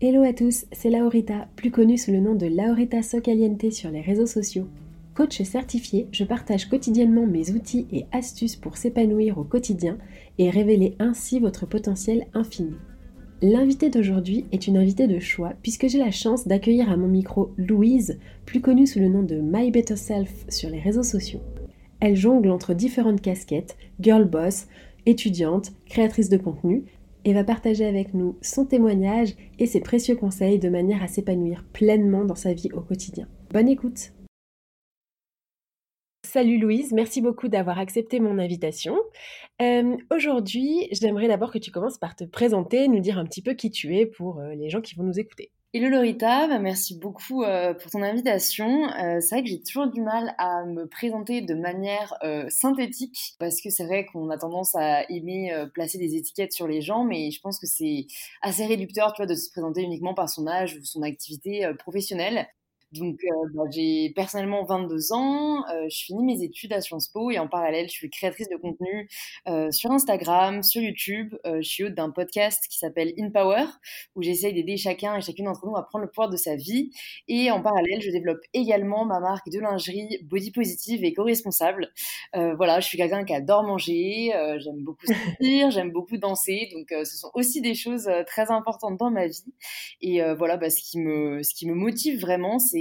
Hello à tous, c'est Laurita, plus connue sous le nom de Laurita Socaliente sur les réseaux sociaux. Coach certifié, je partage quotidiennement mes outils et astuces pour s'épanouir au quotidien et révéler ainsi votre potentiel infini. L'invitée d'aujourd'hui est une invitée de choix puisque j'ai la chance d'accueillir à mon micro Louise, plus connue sous le nom de My Better Self sur les réseaux sociaux. Elle jongle entre différentes casquettes, girl boss, étudiante, créatrice de contenu, et va partager avec nous son témoignage et ses précieux conseils de manière à s'épanouir pleinement dans sa vie au quotidien. Bonne écoute Salut Louise, merci beaucoup d'avoir accepté mon invitation. Euh, Aujourd'hui, j'aimerais d'abord que tu commences par te présenter, nous dire un petit peu qui tu es pour euh, les gens qui vont nous écouter. Hello Lorita, bah, merci beaucoup euh, pour ton invitation. Euh, c'est vrai que j'ai toujours du mal à me présenter de manière euh, synthétique parce que c'est vrai qu'on a tendance à aimer euh, placer des étiquettes sur les gens, mais je pense que c'est assez réducteur, tu vois, de se présenter uniquement par son âge ou son activité euh, professionnelle. Donc, euh, bah, j'ai personnellement 22 ans, euh, je finis mes études à Sciences Po et en parallèle, je suis créatrice de contenu euh, sur Instagram, sur YouTube. Euh, je suis hôte d'un podcast qui s'appelle In Power, où j'essaye d'aider chacun et chacune d'entre nous à prendre le pouvoir de sa vie. Et en parallèle, je développe également ma marque de lingerie body positive et co-responsable. Euh, voilà, je suis quelqu'un qui adore manger, euh, j'aime beaucoup sortir, j'aime beaucoup danser, donc ce sont aussi des choses très importantes dans ma vie. Et voilà, bah, ce qui me, ce qui me motive vraiment, c'est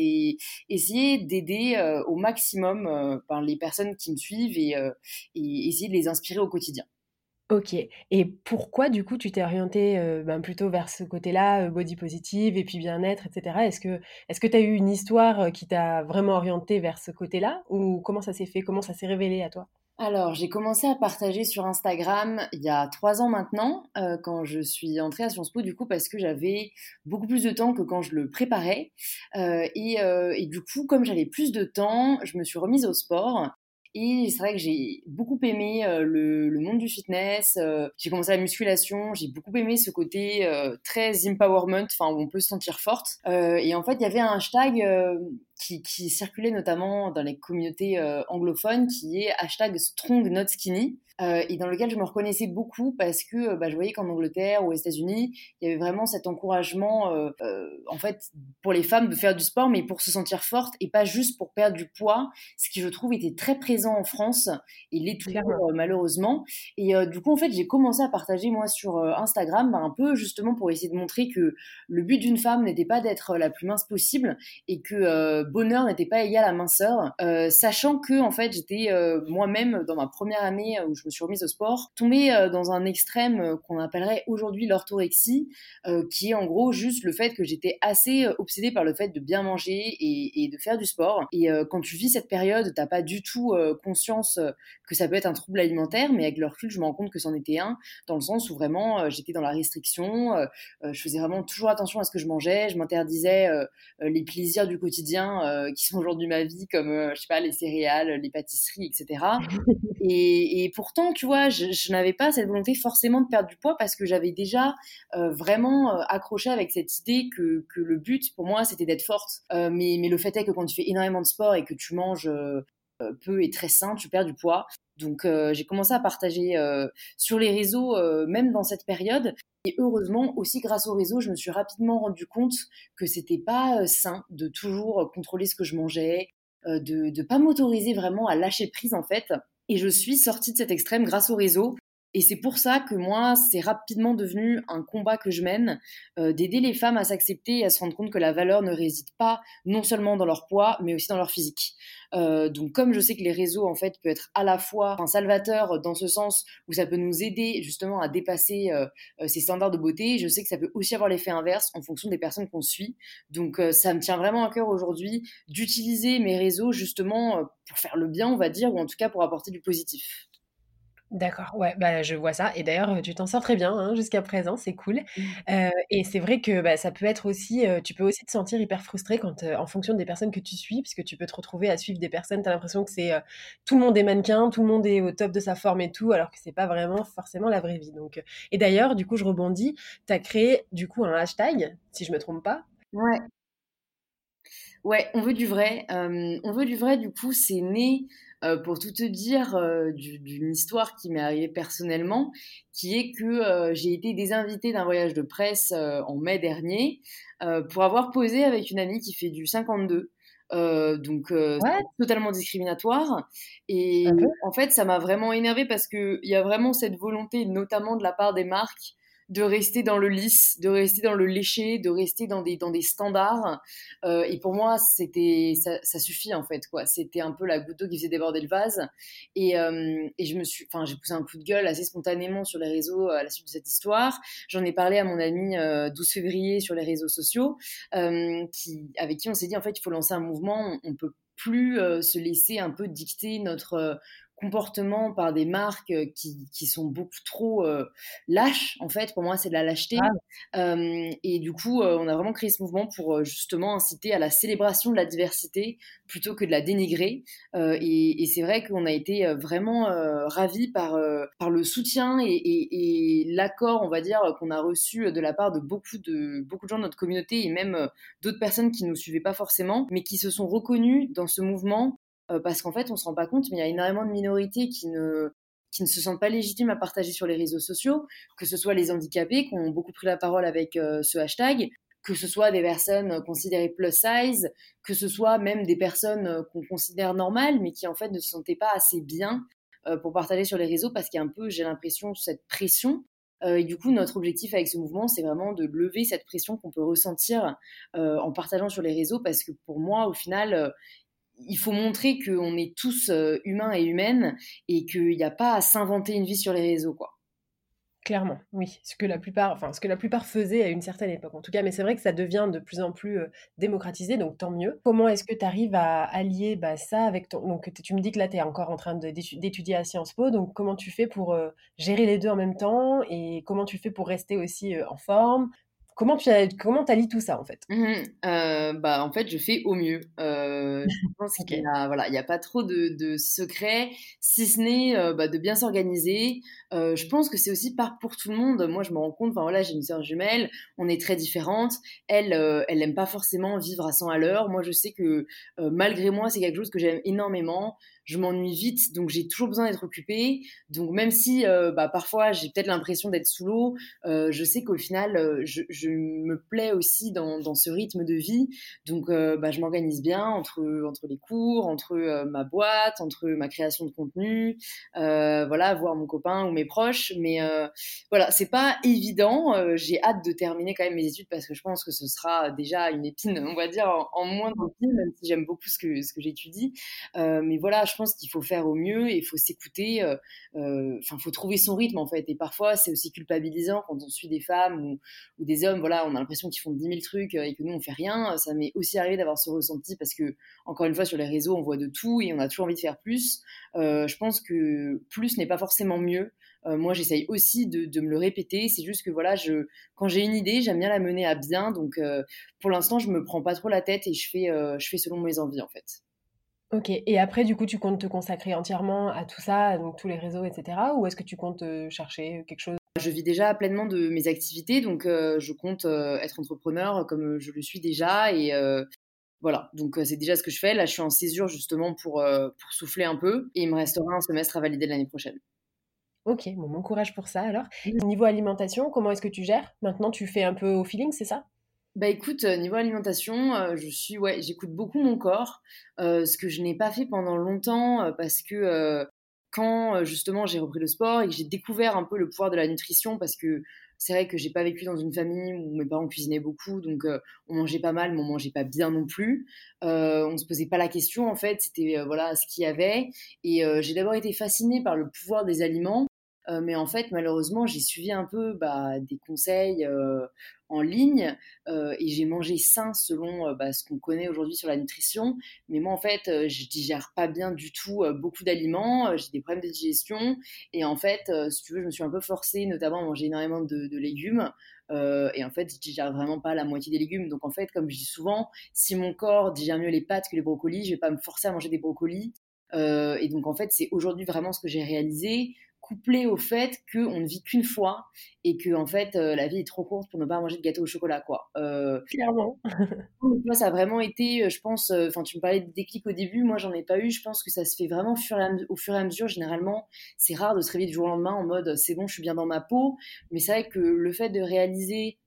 essayer d'aider euh, au maximum euh, ben, les personnes qui me suivent et, euh, et essayer de les inspirer au quotidien. Ok, et pourquoi du coup tu t'es orientée ben, plutôt vers ce côté-là, body positive et puis bien-être, etc. Est-ce que que tu as eu une histoire qui t'a vraiment orientée vers ce côté-là? Ou comment ça s'est fait, comment ça s'est révélé à toi? Alors, j'ai commencé à partager sur Instagram il y a trois ans maintenant, euh, quand je suis entrée à Sciences Po, du coup, parce que j'avais beaucoup plus de temps que quand je le préparais. Euh, et, euh, et du coup, comme j'avais plus de temps, je me suis remise au sport. Et c'est vrai que j'ai beaucoup aimé euh, le, le monde du fitness. euh, j'ai commencé la musculation. J'ai beaucoup aimé ce côté euh, très empowerment, enfin où on peut se sentir forte. Et en fait, il y avait un hashtag qui, qui circulait notamment dans les communautés euh, anglophones, qui est hashtag Strong Not Skinny. euh, et dans lequel je me reconnaissais beaucoup parce que euh, bah, je voyais qu'en Angleterre ou aux États-Unis, il y avait vraiment cet encouragement, euh, en fait, pour les femmes de faire du sport, mais pour se sentir forte et pas juste pour perdre du poids, ce qui je trouve était très présent en France et l'est toujours malheureusement. Et du coup, en fait, j'ai commencé à partager moi sur Instagram, bah, un peu justement pour essayer de montrer que le but d'une femme n'était pas d'être la plus mince possible et que bonheur n'était pas égal à minceur, euh, sachant que en fait j'étais euh, moi-même dans ma première année euh, où je me suis remise au sport, tombée dans un extrême qu'on appellerait aujourd'hui l'orthorexie, qui est en gros juste le fait que j'étais assez obsédée par le fait de bien manger et, et de faire du sport. Et quand tu vis cette période, t'as pas du tout conscience que ça peut être un trouble alimentaire, mais avec le recul, je me rends compte que c'en était un, dans le sens où vraiment j'étais dans la restriction, je faisais vraiment toujours attention à ce que je mangeais, je m'interdisais les plaisirs du quotidien biens qui sont aujourd'hui ma vie, comme je sais pas les céréales, les pâtisseries, etc. et, pourtant, tu vois, je, je n'avais pas cette volonté forcément de perdre du poids parce que j'avais déjà vraiment accroché avec cette idée que, que le but pour moi c'était d'être forte. mais, mais le fait est que quand tu fais énormément de sport et que tu manges peu et très sain, tu perds du poids. Donc euh, j'ai commencé à partager euh, sur les réseaux, euh, même dans cette période. Et heureusement, aussi grâce au réseau, je me suis rapidement rendu compte que c'était pas sain de toujours contrôler ce que je mangeais, de ne pas m'autoriser vraiment à lâcher prise en fait. Et je suis sortie de cet extrême grâce au réseau. Et c'est pour ça que moi, c'est rapidement devenu un combat que je mène, d'aider les femmes à s'accepter et à se rendre compte que la valeur ne réside pas non seulement dans leur poids, mais aussi dans leur physique. Euh, donc comme je sais que les réseaux en fait peut être à la fois un salvateur dans ce sens où ça peut nous aider justement à dépasser euh, euh, ces standards de beauté, je sais que ça peut aussi avoir l'effet inverse en fonction des personnes qu'on suit. Donc ça me tient vraiment à cœur aujourd'hui d'utiliser mes réseaux justement pour faire le bien, on va dire, ou en tout cas pour apporter du positif. D'accord, ouais, bah, je vois ça et d'ailleurs, tu t'en sors très bien, hein, jusqu'à présent, c'est cool. Mmh. et c'est vrai que, bah, ça peut être aussi, tu peux aussi te sentir hyper frustré quand, en fonction des personnes que tu suis, puisque tu peux te retrouver à suivre des personnes, tu as l'impression que c'est, tout le monde est mannequin, tout le monde est au top de sa forme et tout, alors que c'est pas vraiment forcément la vraie vie donc et d'ailleurs, du coup, je rebondis, tu as créé, du coup, un hashtag, si je me trompe pas? Ouais. Ouais, on veut du vrai, on veut du vrai, du coup, c'est né euh, pour tout te dire euh, d'une histoire qui m'est arrivée personnellement, qui est que euh, j'ai été désinvitée d'un voyage de presse en mai dernier pour avoir posé avec une amie qui fait du 52. donc totalement discriminatoire. Et en fait ça m'a vraiment énervée parce que il y a vraiment cette volonté notamment de la part des marques de rester dans le lisse, de rester dans le léché, de rester dans des, dans des standards. Euh, et pour moi, c'était ça, ça, suffit en fait. quoi. C'était un peu la goutte d'eau qui faisait déborder le vase. Et, euh, et je me suis, enfin, j'ai poussé un coup de gueule assez spontanément sur les réseaux à la suite de cette histoire. J'en ai parlé à mon ami euh, 12 février sur les réseaux sociaux, euh, qui, avec qui on s'est dit en fait, il faut lancer un mouvement. On, on peut plus euh, se laisser un peu dicter notre comportement par des marques qui, qui sont beaucoup trop lâches. En fait, pour moi, c'est de la lâcheté. Ah et du coup, on a vraiment créé ce mouvement pour justement inciter à la célébration de la diversité plutôt que de la dénigrer. et, et c'est vrai qu'on a été vraiment ravis par, par le soutien et, et, et l'accord, on va dire, qu'on a reçu de la part de beaucoup de, beaucoup de gens de notre communauté et même d'autres personnes qui ne nous suivaient pas forcément, mais qui se sont reconnus dans ce mouvement euh, parce qu'en fait, on se rend pas compte, mais il y a énormément de minorités qui ne qui ne se sentent pas légitimes à partager sur les réseaux sociaux, que ce soit les handicapés qui ont beaucoup pris la parole avec euh, ce hashtag, que ce soit des personnes considérées plus size, que ce soit même des personnes qu'on considère normales, mais qui en fait ne se sentaient pas assez bien euh, pour partager sur les réseaux parce qu'il y a un peu, j'ai l'impression, cette pression. et du coup, notre objectif avec ce mouvement, c'est vraiment de lever cette pression qu'on peut ressentir en partageant sur les réseaux parce que pour moi, au final, il faut montrer qu'on est tous euh, humains et humaines et qu'il n'y a pas à s'inventer une vie sur les réseaux, quoi. Clairement, oui. Ce que la plupart, enfin, ce que la plupart faisaient à une certaine époque, en tout cas. Mais c'est vrai que ça devient de plus en plus euh, démocratisé, donc tant mieux. Comment est-ce que tu arrives à allier bah, ça avec ton. Donc, tu me dis que là, tu es encore en train d'étudier à Sciences Po. Donc, comment tu fais pour euh, gérer les deux en même temps Et comment tu fais pour rester aussi en forme? Comment tu comment allies tout ça en fait? Mmh euh, Bah en fait je fais au mieux. Euh, je pense qu'il y a voilà il y a pas trop de, de secrets si ce n'est euh, bah, de bien s'organiser. Euh, je pense que c'est aussi pas pour tout le monde. Moi je me rends compte. Enfin voilà j'ai une sœur jumelle, on est très différentes. Elle elle aime pas forcément vivre à 100 à l'heure. Moi je sais que malgré moi c'est quelque chose que j'aime énormément je m'ennuie vite, donc j'ai toujours besoin d'être occupée. Donc même si euh, bah, parfois j'ai peut-être l'impression d'être sous l'eau, euh, je sais qu'au final, euh, je, me plais aussi dans, dans, ce rythme de vie. Donc bah, je m'organise bien entre, entre les cours, entre ma boîte, entre ma création de contenu, voilà, voir mon copain ou mes proches. Mais voilà, c'est pas évident. j'ai hâte de terminer quand même mes études parce que je pense que ce sera déjà une épine, on va dire, en, moins dans le même si j'aime beaucoup ce que, ce que j'étudie. mais voilà, je pense qu'il faut faire au mieux et il faut s'écouter. Euh, euh, enfin, il faut trouver son rythme en fait. Et parfois, c'est aussi culpabilisant quand on suit des femmes ou, des hommes. Voilà, on a l'impression qu'ils font 10 000 trucs euh, et que nous on fait rien. Ça m'est aussi arrivé d'avoir ce ressenti parce que encore une fois sur les réseaux, on voit de tout et on a toujours envie de faire plus. je pense que plus n'est pas forcément mieux. moi, j'essaye aussi de, me le répéter. C'est juste que voilà, je, quand j'ai une idée, j'aime bien la mener à bien. Donc, pour l'instant, je me prends pas trop la tête et je fais, je fais selon mes envies, en fait. Ok, et après, du coup, tu comptes te consacrer entièrement à tout ça, donc tous les réseaux, etc. Ou est-ce que tu comptes chercher quelque chose? Je vis déjà pleinement de mes activités, donc je compte être entrepreneur comme je le suis déjà. Et voilà, donc c'est déjà ce que je fais. Là, je suis en césure justement pour, pour souffler un peu. Et il me restera un semestre à valider l'année prochaine. Ok, bon, bon courage pour ça alors. Niveau alimentation, comment est-ce que tu gères? Maintenant, tu fais un peu au feeling, c'est ça? Bah écoute, euh, niveau alimentation, euh, je suis ouais, j'écoute beaucoup mon corps, euh, ce que je n'ai pas fait pendant longtemps parce que quand justement j'ai repris le sport et que j'ai découvert un peu le pouvoir de la nutrition parce que c'est vrai que j'ai pas vécu dans une famille où mes parents cuisinaient beaucoup, donc on mangeait pas mal, mais on mangeait pas bien non plus. On se posait pas la question en fait, c'était voilà ce qu'il y avait. Et j'ai d'abord été fascinée par le pouvoir des aliments euh, mais en fait, malheureusement, j'ai suivi un peu bah, des conseils euh, en ligne euh, et j'ai mangé sain selon bah, ce qu'on connaît aujourd'hui sur la nutrition. Mais moi, en fait, je digère pas bien du tout beaucoup d'aliments. j'ai des problèmes de digestion et en fait, si tu veux, je me suis un peu forcée, notamment à manger énormément de, légumes. et en fait, je digère vraiment pas la moitié des légumes. Donc en fait, comme je dis souvent, si mon corps digère mieux les pâtes que les brocolis, je vais pas me forcer à manger des brocolis. et donc en fait, c'est aujourd'hui vraiment ce que j'ai réalisé couplé au fait qu'on ne vit qu'une fois et que en fait euh, la vie est trop courte pour ne pas manger de gâteau au chocolat quoi. Euh, Clairement. moi ça a vraiment été, euh, je pense, enfin tu me parlais de déclic au début, moi j'en ai pas eu. Je pense que ça se fait vraiment au fur et à, mesure. Généralement, c'est rare de se réveiller du jour au lendemain en mode c'est bon, je suis bien dans ma peau. Mais c'est vrai que le fait de réaliser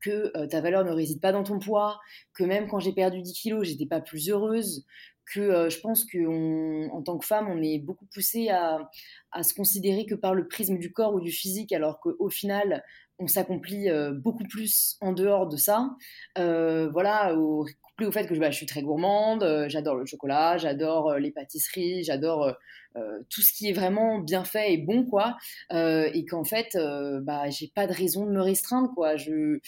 que ta valeur ne réside pas dans ton poids, que même quand j'ai perdu 10 kilos, j'étais pas plus heureuse, que euh, je pense qu'en tant que femme, on est beaucoup poussé à, à, se considérer que par le prisme du corps ou du physique, alors qu'au final, on s'accomplit euh, beaucoup plus en dehors de ça. Euh, voilà, couplé au fait que bah, je suis très gourmande, j'adore le chocolat, j'adore les pâtisseries, j'adore tout ce qui est vraiment bien fait et bon, quoi. et qu'en fait, bah, j'ai pas de raison de me restreindre, quoi. Je,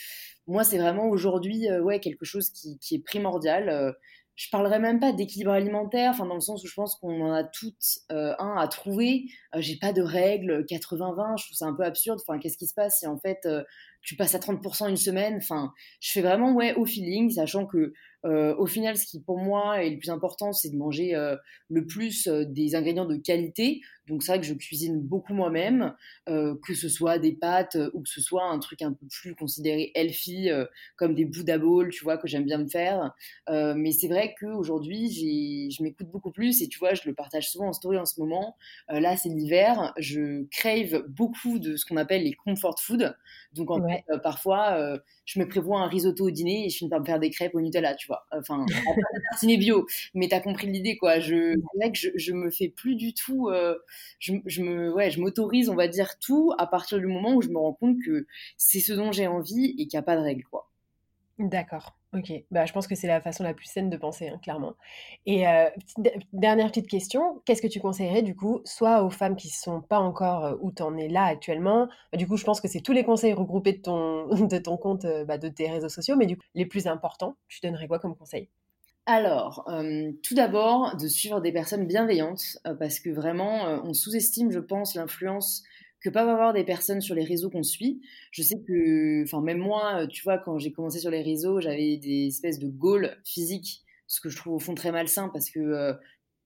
moi, c'est vraiment aujourd'hui, ouais, quelque chose qui, qui est primordial je parlerai même pas d'équilibre alimentaire, enfin dans le sens où je pense qu'on en a toutes euh, un à trouver. Euh, j'ai pas de règle 80-20, je trouve ça un peu absurde. Enfin, qu'est-ce qui se passe si en fait euh, tu passes à 30% une semaine? Enfin, je fais vraiment ouais au feeling, sachant que euh, au final, ce qui pour moi est le plus important, c'est de manger euh, le plus euh, des ingrédients de qualité. Donc c'est vrai que je cuisine beaucoup moi-même, que ce soit des pâtes ou que ce soit un truc un peu plus considéré healthy, comme des Buddha Bowls, tu vois, que j'aime bien me faire. mais c'est vrai qu'aujourd'hui, je m'écoute beaucoup plus et tu vois, je le partage souvent en story en ce moment. là, c'est l'hiver, je crave beaucoup de ce qu'on appelle les comfort food. Donc en fait, parfois je me prévois un risotto au dîner et je finis par me faire des crêpes au Nutella, tu vois. Enfin, tartiner bio, mais t'as compris l'idée, quoi. Je, je, me fais plus du tout, euh, je, je, me, ouais, je m'autorise, on va dire, tout à partir du moment où je me rends compte que c'est ce dont j'ai envie et qu'il n'y a pas de règle, quoi. D'accord. Ok, bah, je pense que c'est la façon la plus saine de penser, hein, clairement. Et dernière petite question, qu'est-ce que tu conseillerais du coup, soit aux femmes qui ne sont pas encore où tu en es là actuellement, bah, du coup je pense que c'est tous les conseils regroupés de ton, de ton compte, bah, de tes réseaux sociaux, mais du coup les plus importants, tu donnerais quoi comme conseil? Alors, tout d'abord, de suivre des personnes bienveillantes, parce que vraiment, on sous-estime, je pense, l'influence que peuvent avoir des personnes sur les réseaux qu'on suit. Je sais que, enfin, même moi, tu vois, quand j'ai commencé sur les réseaux, j'avais des espèces de goals physiques, ce que je trouve au fond très malsain parce que euh,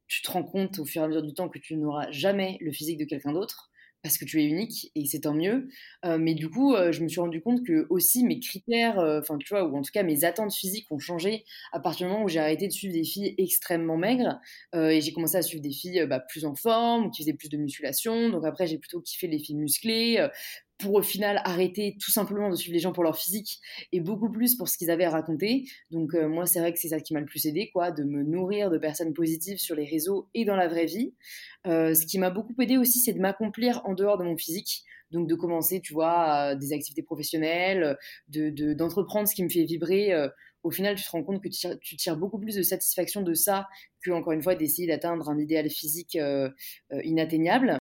tu te rends compte au fur et à mesure du temps que tu n'auras jamais le physique de quelqu'un d'autre parce que tu es unique et c'est tant mieux. Euh, mais du coup, euh, je me suis rendu compte que aussi mes critères, euh, enfin tu vois, ou en tout cas mes attentes physiques ont changé à partir du moment où j'ai arrêté de suivre des filles extrêmement maigres et j'ai commencé à suivre des filles bah, plus en forme, qui faisaient plus de musculation. Donc après, j'ai plutôt kiffé les filles musclées pour au final arrêter tout simplement de suivre les gens pour leur physique et beaucoup plus pour ce qu'ils avaient à raconter. Donc euh, moi c'est vrai que c'est ça qui m'a le plus aidé, quoi, de me nourrir de personnes positives sur les réseaux et dans la vraie vie. Euh, ce qui m'a beaucoup aidé aussi, c'est de m'accomplir en dehors de mon physique. Donc de commencer, tu vois, des activités professionnelles, de d'entreprendre ce qui me fait vibrer. Euh, au final, tu te rends compte que tu tires, tu tires, beaucoup plus de satisfaction de ça que, encore une fois, d'essayer d'atteindre un idéal physique inatteignable.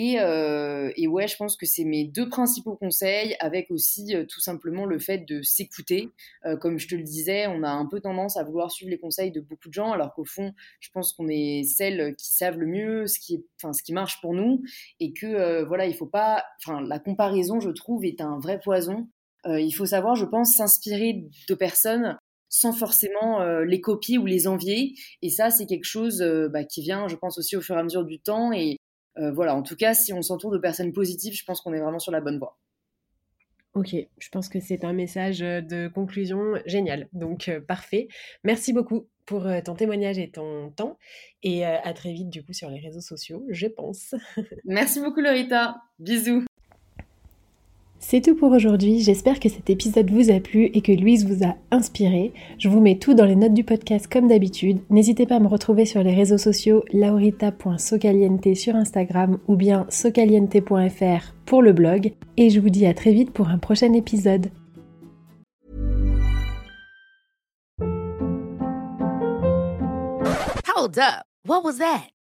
Et, euh, et, ouais, je pense que c'est mes deux principaux conseils, avec aussi euh, tout simplement le fait de s'écouter. Euh, comme je te le disais, on a un peu tendance à vouloir suivre les conseils de beaucoup de gens, alors qu'au fond, je pense qu'on est celles qui savent le mieux ce qui, enfin, ce qui marche pour nous, et que voilà, il faut pas, enfin, la comparaison, je trouve, est un vrai poison. Il faut savoir, je pense, s'inspirer de personnes sans forcément les copier ou les envier. Et ça, c'est quelque chose bah, qui vient, je pense, aussi au fur et à mesure du temps. Et euh, voilà, en tout cas, si on s'entoure de personnes positives, je pense qu'on est vraiment sur la bonne voie. Ok, je pense que c'est un message de conclusion génial. Donc, euh, parfait. Merci beaucoup pour euh, ton témoignage et ton temps. Et euh, à très vite, du coup, sur les réseaux sociaux, je pense. Merci beaucoup, Lorita. Bisous. C'est tout pour aujourd'hui, j'espère que cet épisode vous a plu et que Louise vous a inspiré. Je vous mets tout dans les notes du podcast comme d'habitude. N'hésitez pas à me retrouver sur les réseaux sociaux laurita.socaliente sur Instagram ou bien socaliente.fr pour le blog. Et je vous dis à très vite pour un prochain épisode.